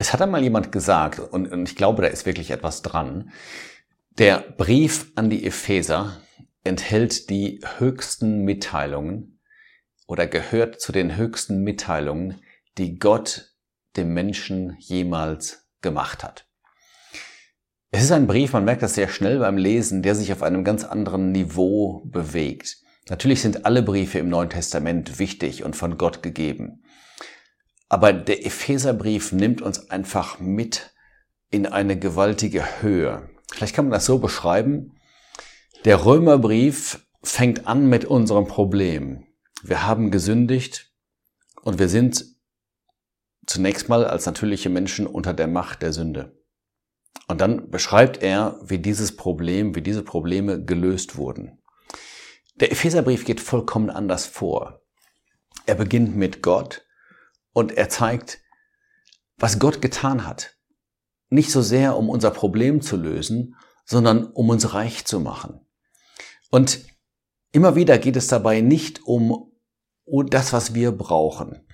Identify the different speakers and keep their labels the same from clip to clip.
Speaker 1: Es hat einmal jemand gesagt, und, und ich glaube, da ist wirklich etwas dran, der Brief an die Epheser enthält die höchsten Mitteilungen oder gehört zu den höchsten Mitteilungen, die Gott dem Menschen jemals gemacht hat. Es ist ein Brief, man merkt das sehr schnell beim Lesen, der sich auf einem ganz anderen Niveau bewegt. Natürlich sind alle Briefe im Neuen Testament wichtig und von Gott gegeben. Aber der Epheserbrief nimmt uns einfach mit in eine gewaltige Höhe. Vielleicht kann man das so beschreiben. Der Römerbrief fängt an mit unserem Problem. Wir haben gesündigt und wir sind zunächst mal als natürliche Menschen unter der Macht der Sünde. Und dann beschreibt er, wie dieses Problem, wie diese Probleme gelöst wurden. Der Epheserbrief geht vollkommen anders vor. Er beginnt mit Gott und er zeigt, was Gott getan hat. Nicht so sehr, um unser Problem zu lösen, sondern um uns reich zu machen. Und immer wieder geht es dabei nicht um das, was wir brauchen,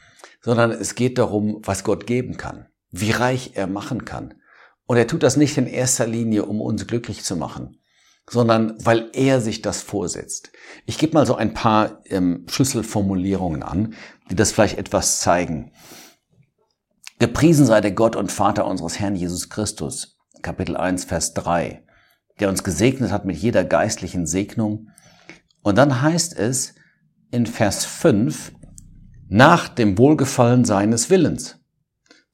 Speaker 1: sondern es geht darum, was Gott geben kann, wie reich er machen kann. Und er tut das nicht in erster Linie, um uns glücklich zu machen, sondern weil er sich das vorsetzt. Ich gebe mal so ein paar ähm, Schlüsselformulierungen an, die das vielleicht etwas zeigen. Gepriesen sei der Gott und Vater unseres Herrn Jesus Christus, Kapitel 1, Vers 3, der uns gesegnet hat mit jeder geistlichen Segnung. Und dann heißt es in Vers 5, nach dem Wohlgefallen seines Willens,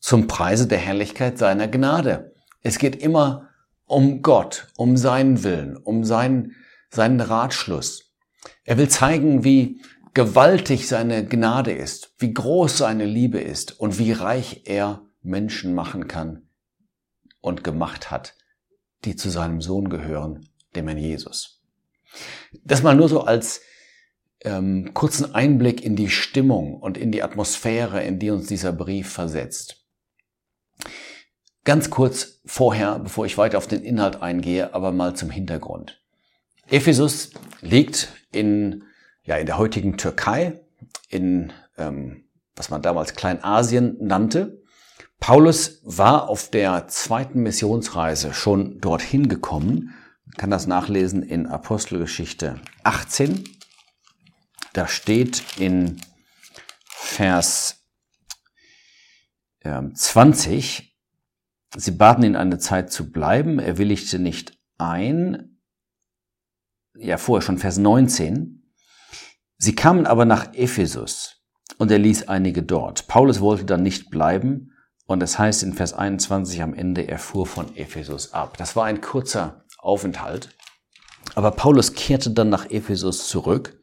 Speaker 1: zum Preise der Herrlichkeit seiner Gnade. Es geht immer um Gott, um seinen Willen, um seinen, seinen Ratschluss. Er will zeigen, wie gewaltig seine Gnade ist, wie groß seine Liebe ist und wie reich er Menschen machen kann und gemacht hat, die zu seinem Sohn gehören, dem Herrn Jesus. Das mal nur so als ähm, kurzen Einblick in die Stimmung und in die Atmosphäre, in die uns dieser Brief versetzt. Ganz kurz vorher, bevor ich weiter auf den Inhalt eingehe, aber mal zum Hintergrund. Ephesus liegt in, ja, in der heutigen Türkei, in ähm, was man damals Kleinasien nannte. Paulus war auf der zweiten Missionsreise schon dorthin gekommen. Man kann das nachlesen in Apostelgeschichte 18. Da steht in Vers 20, ähm, Sie baten ihn eine Zeit zu bleiben, er willigte nicht ein. Ja, vorher schon Vers 19. Sie kamen aber nach Ephesus und er ließ einige dort. Paulus wollte dann nicht bleiben und es heißt in Vers 21 am Ende, er fuhr von Ephesus ab. Das war ein kurzer Aufenthalt. Aber Paulus kehrte dann nach Ephesus zurück,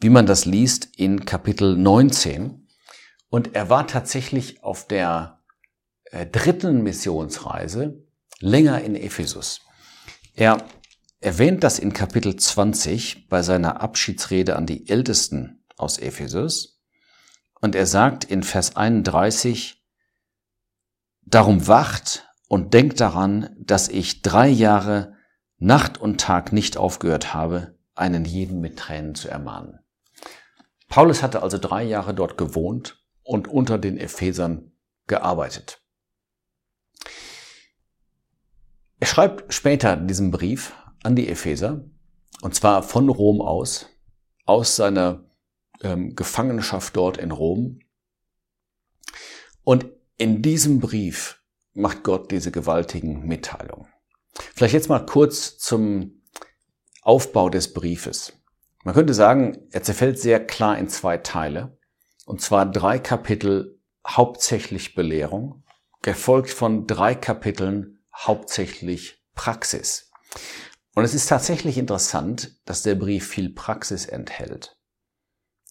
Speaker 1: wie man das liest in Kapitel 19. Und er war tatsächlich auf der dritten Missionsreise länger in Ephesus. Er erwähnt das in Kapitel 20 bei seiner Abschiedsrede an die Ältesten aus Ephesus. Und er sagt in Vers 31, Darum wacht und denkt daran, dass ich drei Jahre Nacht und Tag nicht aufgehört habe, einen jeden mit Tränen zu ermahnen. Paulus hatte also drei Jahre dort gewohnt und unter den Ephesern gearbeitet. Er schreibt später diesen Brief an die Epheser, und zwar von Rom aus, aus seiner ähm, Gefangenschaft dort in Rom. Und in diesem Brief macht Gott diese gewaltigen Mitteilungen. Vielleicht jetzt mal kurz zum Aufbau des Briefes. Man könnte sagen, er zerfällt sehr klar in zwei Teile, und zwar drei Kapitel hauptsächlich Belehrung, gefolgt von drei Kapiteln hauptsächlich Praxis. Und es ist tatsächlich interessant, dass der Brief viel Praxis enthält.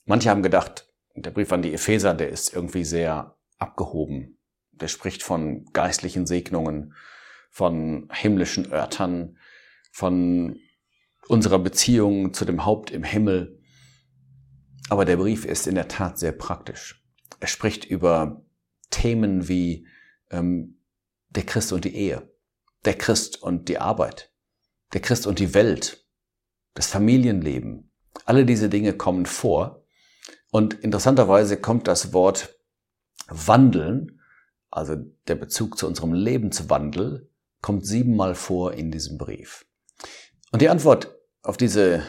Speaker 1: Manche haben gedacht, der Brief an die Epheser, der ist irgendwie sehr abgehoben. Der spricht von geistlichen Segnungen, von himmlischen Örtern, von unserer Beziehung zu dem Haupt im Himmel. Aber der Brief ist in der Tat sehr praktisch. Er spricht über Themen wie ähm, der Christ und die Ehe, der Christ und die Arbeit, der Christ und die Welt, das Familienleben. Alle diese Dinge kommen vor. Und interessanterweise kommt das Wort wandeln also der Bezug zu unserem Lebenswandel, kommt siebenmal vor in diesem Brief. Und die Antwort auf diese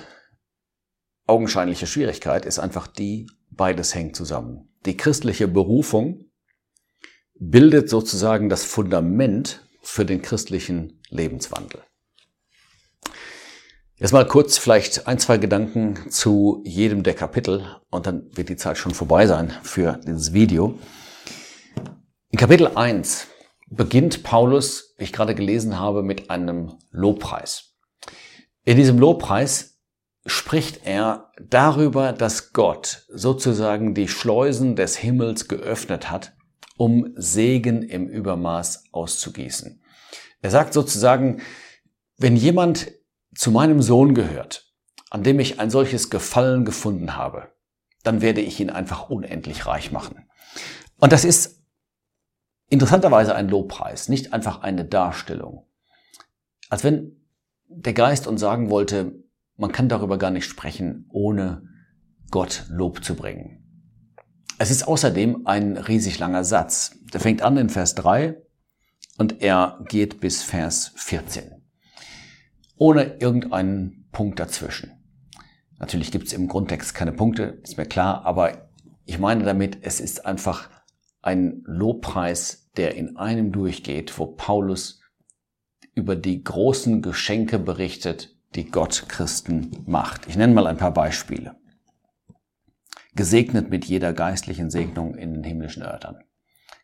Speaker 1: augenscheinliche Schwierigkeit ist einfach die, beides hängt zusammen. Die christliche Berufung bildet sozusagen das Fundament für den christlichen Lebenswandel. Jetzt mal kurz vielleicht ein, zwei Gedanken zu jedem der Kapitel und dann wird die Zeit schon vorbei sein für dieses Video. In Kapitel 1 beginnt Paulus, wie ich gerade gelesen habe, mit einem Lobpreis. In diesem Lobpreis spricht er darüber, dass Gott sozusagen die Schleusen des Himmels geöffnet hat, um Segen im Übermaß auszugießen. Er sagt sozusagen, wenn jemand zu meinem Sohn gehört, an dem ich ein solches Gefallen gefunden habe, dann werde ich ihn einfach unendlich reich machen. Und das ist interessanterweise ein Lobpreis, nicht einfach eine Darstellung. Als wenn der Geist uns sagen wollte, man kann darüber gar nicht sprechen, ohne Gott Lob zu bringen. Es ist außerdem ein riesig langer Satz. Der fängt an in Vers 3 und er geht bis Vers 14. Ohne irgendeinen Punkt dazwischen. Natürlich gibt es im Grundtext keine Punkte, ist mir klar, aber ich meine damit, es ist einfach ein Lobpreis der in einem durchgeht, wo Paulus über die großen Geschenke berichtet, die Gott Christen macht. Ich nenne mal ein paar Beispiele. Gesegnet mit jeder geistlichen Segnung in den himmlischen Örtern.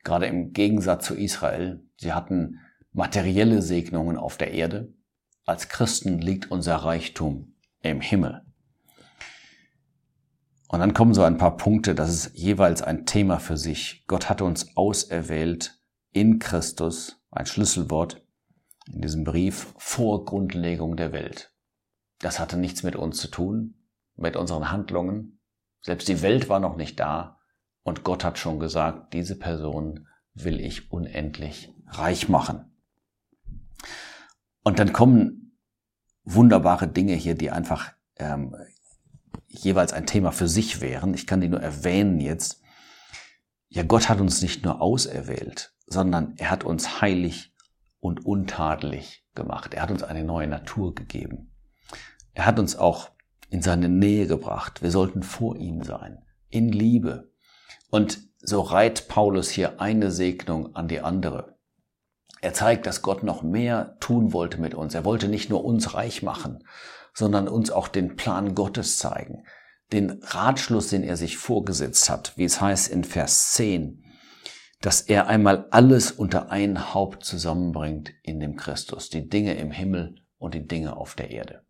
Speaker 1: Gerade im Gegensatz zu Israel, sie hatten materielle Segnungen auf der Erde. Als Christen liegt unser Reichtum im Himmel. Und dann kommen so ein paar Punkte, das ist jeweils ein Thema für sich. Gott hat uns auserwählt in Christus, ein Schlüsselwort in diesem Brief, vor Grundlegung der Welt. Das hatte nichts mit uns zu tun, mit unseren Handlungen. Selbst die Welt war noch nicht da und Gott hat schon gesagt, diese Person will ich unendlich reich machen. Und dann kommen wunderbare Dinge hier, die einfach ähm, jeweils ein Thema für sich wären. Ich kann die nur erwähnen jetzt. Ja, Gott hat uns nicht nur auserwählt, sondern er hat uns heilig und untadelig gemacht. Er hat uns eine neue Natur gegeben. Er hat uns auch in seine Nähe gebracht. Wir sollten vor ihm sein, in Liebe. Und so reiht Paulus hier eine Segnung an die andere. Er zeigt, dass Gott noch mehr tun wollte mit uns. Er wollte nicht nur uns reich machen, sondern uns auch den Plan Gottes zeigen, den Ratschluss, den er sich vorgesetzt hat, wie es heißt in Vers 10 dass er einmal alles unter ein Haupt zusammenbringt in dem Christus, die Dinge im Himmel und die Dinge auf der Erde.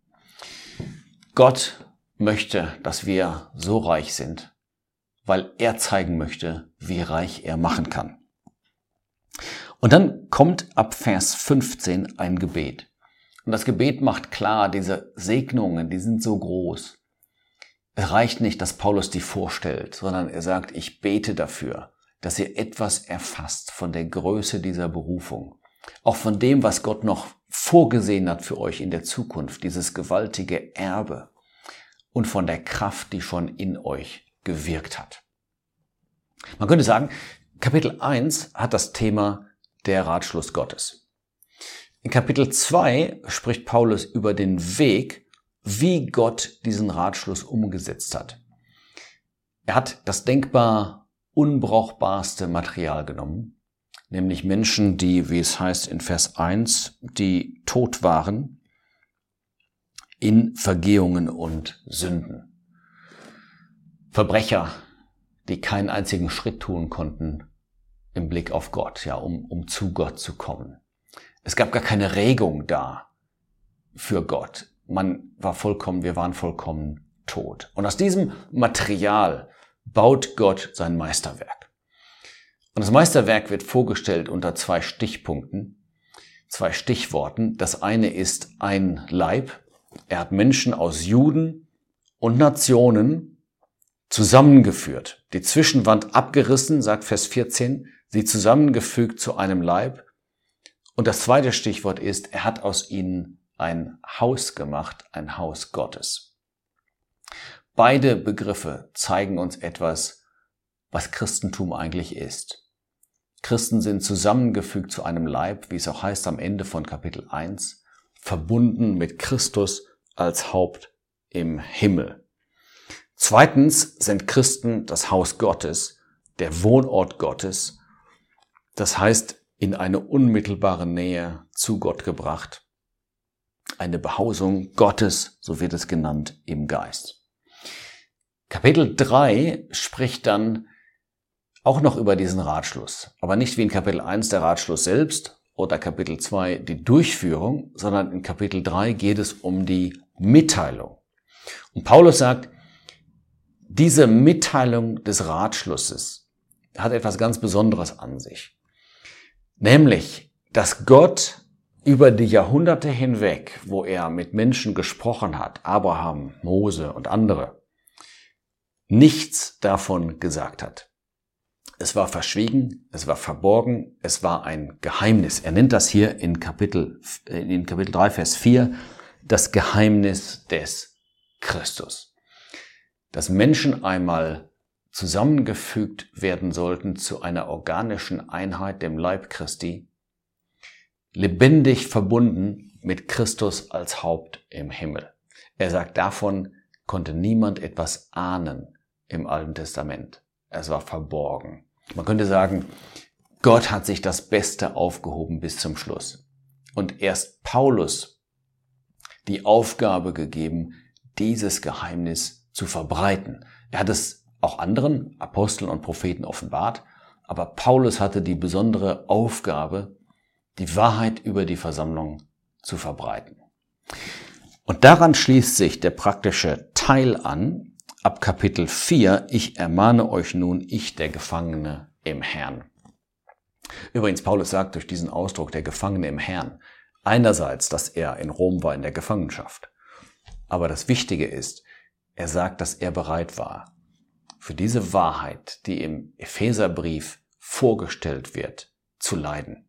Speaker 1: Gott möchte, dass wir so reich sind, weil er zeigen möchte, wie reich er machen kann. Und dann kommt ab Vers 15 ein Gebet. Und das Gebet macht klar, diese Segnungen, die sind so groß. Es reicht nicht, dass Paulus die vorstellt, sondern er sagt, ich bete dafür, dass ihr etwas erfasst von der Größe dieser Berufung, auch von dem, was Gott noch vorgesehen hat für euch in der Zukunft, dieses gewaltige Erbe und von der Kraft, die schon in euch gewirkt hat. Man könnte sagen, Kapitel 1 hat das Thema der Ratschluss Gottes. In Kapitel 2 spricht Paulus über den Weg, wie Gott diesen Ratschluss umgesetzt hat. Er hat das denkbar unbrauchbarste Material genommen, nämlich Menschen, die, wie es heißt in Vers 1, die tot waren in Vergehungen und Sünden. Verbrecher, die keinen einzigen Schritt tun konnten im Blick auf Gott, ja, um, um zu Gott zu kommen. Es gab gar keine Regung da für Gott. Man war vollkommen, wir waren vollkommen tot. Und aus diesem Material baut Gott sein Meisterwerk. Und das Meisterwerk wird vorgestellt unter zwei Stichpunkten, zwei Stichworten. Das eine ist ein Leib. Er hat Menschen aus Juden und Nationen zusammengeführt. Die Zwischenwand abgerissen, sagt Vers 14, sie zusammengefügt zu einem Leib. Und das zweite Stichwort ist, er hat aus ihnen ein Haus gemacht, ein Haus Gottes. Beide Begriffe zeigen uns etwas, was Christentum eigentlich ist. Christen sind zusammengefügt zu einem Leib, wie es auch heißt am Ende von Kapitel 1, verbunden mit Christus als Haupt im Himmel. Zweitens sind Christen das Haus Gottes, der Wohnort Gottes, das heißt in eine unmittelbare Nähe zu Gott gebracht. Eine Behausung Gottes, so wird es genannt, im Geist. Kapitel 3 spricht dann auch noch über diesen Ratschluss, aber nicht wie in Kapitel 1 der Ratschluss selbst oder Kapitel 2 die Durchführung, sondern in Kapitel 3 geht es um die Mitteilung. Und Paulus sagt, diese Mitteilung des Ratschlusses hat etwas ganz Besonderes an sich. Nämlich, dass Gott über die Jahrhunderte hinweg, wo er mit Menschen gesprochen hat, Abraham, Mose und andere, nichts davon gesagt hat. Es war verschwiegen, es war verborgen, es war ein Geheimnis. Er nennt das hier in Kapitel, in Kapitel 3, Vers 4, das Geheimnis des Christus. Dass Menschen einmal zusammengefügt werden sollten zu einer organischen Einheit, dem Leib Christi, lebendig verbunden mit Christus als Haupt im Himmel. Er sagt, davon konnte niemand etwas ahnen im Alten Testament. Es war verborgen. Man könnte sagen, Gott hat sich das Beste aufgehoben bis zum Schluss. Und erst Paulus die Aufgabe gegeben, dieses Geheimnis zu verbreiten. Er hat es auch anderen Aposteln und Propheten offenbart, aber Paulus hatte die besondere Aufgabe, die Wahrheit über die Versammlung zu verbreiten. Und daran schließt sich der praktische Teil an, ab Kapitel 4, ich ermahne euch nun, ich der Gefangene im Herrn. Übrigens, Paulus sagt durch diesen Ausdruck der Gefangene im Herrn einerseits, dass er in Rom war in der Gefangenschaft. Aber das Wichtige ist, er sagt, dass er bereit war, für diese Wahrheit, die im Epheserbrief vorgestellt wird, zu leiden.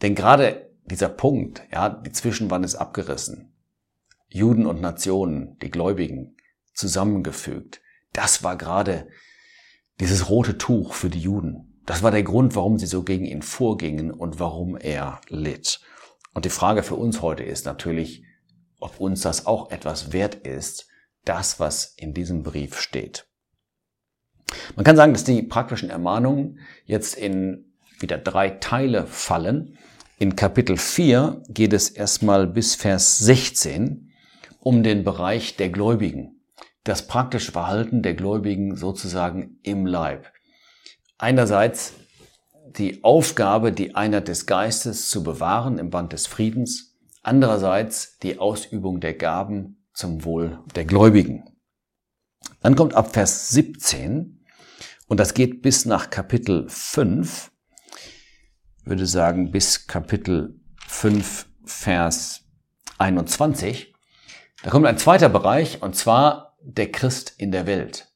Speaker 1: Denn gerade dieser Punkt, ja, die Zwischenwand ist abgerissen. Juden und Nationen, die Gläubigen, zusammengefügt. Das war gerade dieses rote Tuch für die Juden. Das war der Grund, warum sie so gegen ihn vorgingen und warum er litt. Und die Frage für uns heute ist natürlich, ob uns das auch etwas wert ist, das, was in diesem Brief steht. Man kann sagen, dass die praktischen Ermahnungen jetzt in wieder drei Teile fallen. In Kapitel 4 geht es erstmal bis Vers 16 um den Bereich der Gläubigen das praktische Verhalten der Gläubigen sozusagen im Leib. Einerseits die Aufgabe, die Einheit des Geistes zu bewahren im Band des Friedens, andererseits die Ausübung der Gaben zum Wohl der Gläubigen. Dann kommt ab Vers 17 und das geht bis nach Kapitel 5, würde sagen bis Kapitel 5, Vers 21. Da kommt ein zweiter Bereich und zwar der Christ in der Welt?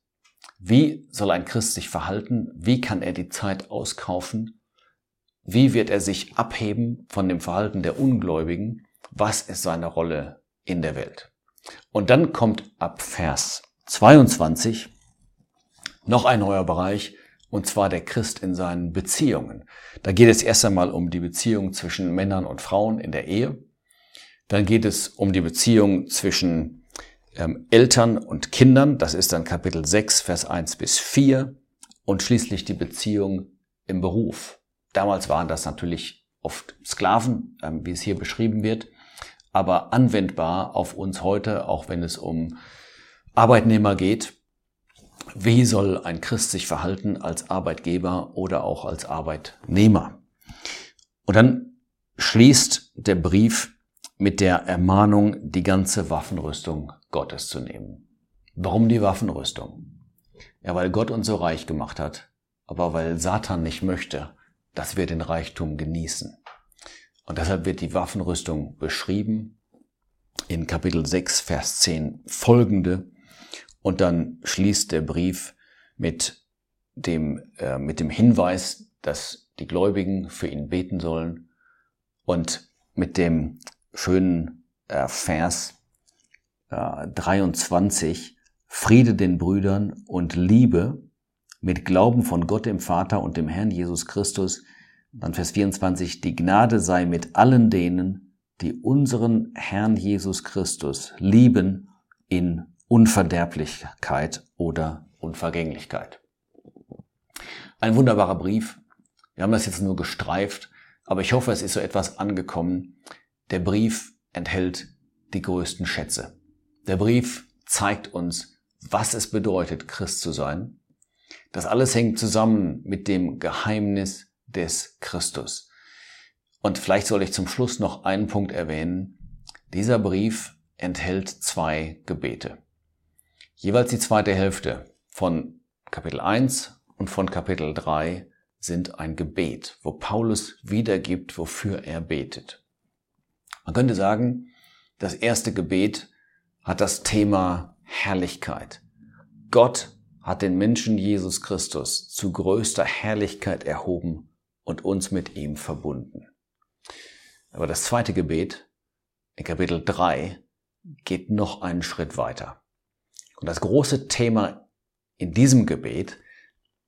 Speaker 1: Wie soll ein Christ sich verhalten? Wie kann er die Zeit auskaufen? Wie wird er sich abheben von dem Verhalten der Ungläubigen? Was ist seine Rolle in der Welt? Und dann kommt ab Vers 22 noch ein neuer Bereich, und zwar der Christ in seinen Beziehungen. Da geht es erst einmal um die Beziehung zwischen Männern und Frauen in der Ehe. Dann geht es um die Beziehung zwischen ähm, Eltern und Kindern, das ist dann Kapitel 6, Vers 1 bis 4 und schließlich die Beziehung im Beruf. Damals waren das natürlich oft Sklaven, ähm, wie es hier beschrieben wird, aber anwendbar auf uns heute, auch wenn es um Arbeitnehmer geht. Wie soll ein Christ sich verhalten als Arbeitgeber oder auch als Arbeitnehmer? Und dann schließt der Brief mit der Ermahnung, die ganze Waffenrüstung Gottes zu nehmen. Warum die Waffenrüstung? Ja, weil Gott uns so reich gemacht hat, aber weil Satan nicht möchte, dass wir den Reichtum genießen. Und deshalb wird die Waffenrüstung beschrieben in Kapitel 6, Vers 10 folgende. Und dann schließt der Brief mit dem, äh, mit dem Hinweis, dass die Gläubigen für ihn beten sollen und mit dem schönen äh, Vers äh, 23, Friede den Brüdern und Liebe mit Glauben von Gott dem Vater und dem Herrn Jesus Christus. Dann Vers 24, die Gnade sei mit allen denen, die unseren Herrn Jesus Christus lieben in Unverderblichkeit oder Unvergänglichkeit. Ein wunderbarer Brief. Wir haben das jetzt nur gestreift, aber ich hoffe, es ist so etwas angekommen. Der Brief enthält die größten Schätze. Der Brief zeigt uns, was es bedeutet, Christ zu sein. Das alles hängt zusammen mit dem Geheimnis des Christus. Und vielleicht soll ich zum Schluss noch einen Punkt erwähnen. Dieser Brief enthält zwei Gebete. Jeweils die zweite Hälfte von Kapitel 1 und von Kapitel 3 sind ein Gebet, wo Paulus wiedergibt, wofür er betet. Man könnte sagen, das erste Gebet hat das Thema Herrlichkeit. Gott hat den Menschen Jesus Christus zu größter Herrlichkeit erhoben und uns mit ihm verbunden. Aber das zweite Gebet in Kapitel 3 geht noch einen Schritt weiter. Und das große Thema in diesem Gebet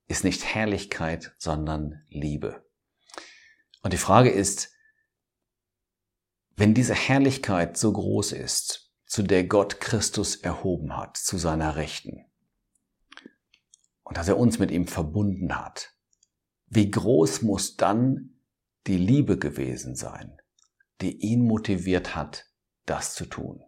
Speaker 1: ist nicht Herrlichkeit, sondern Liebe. Und die Frage ist, wenn diese Herrlichkeit so groß ist, zu der Gott Christus erhoben hat, zu seiner Rechten, und dass er uns mit ihm verbunden hat. Wie groß muss dann die Liebe gewesen sein, die ihn motiviert hat, das zu tun?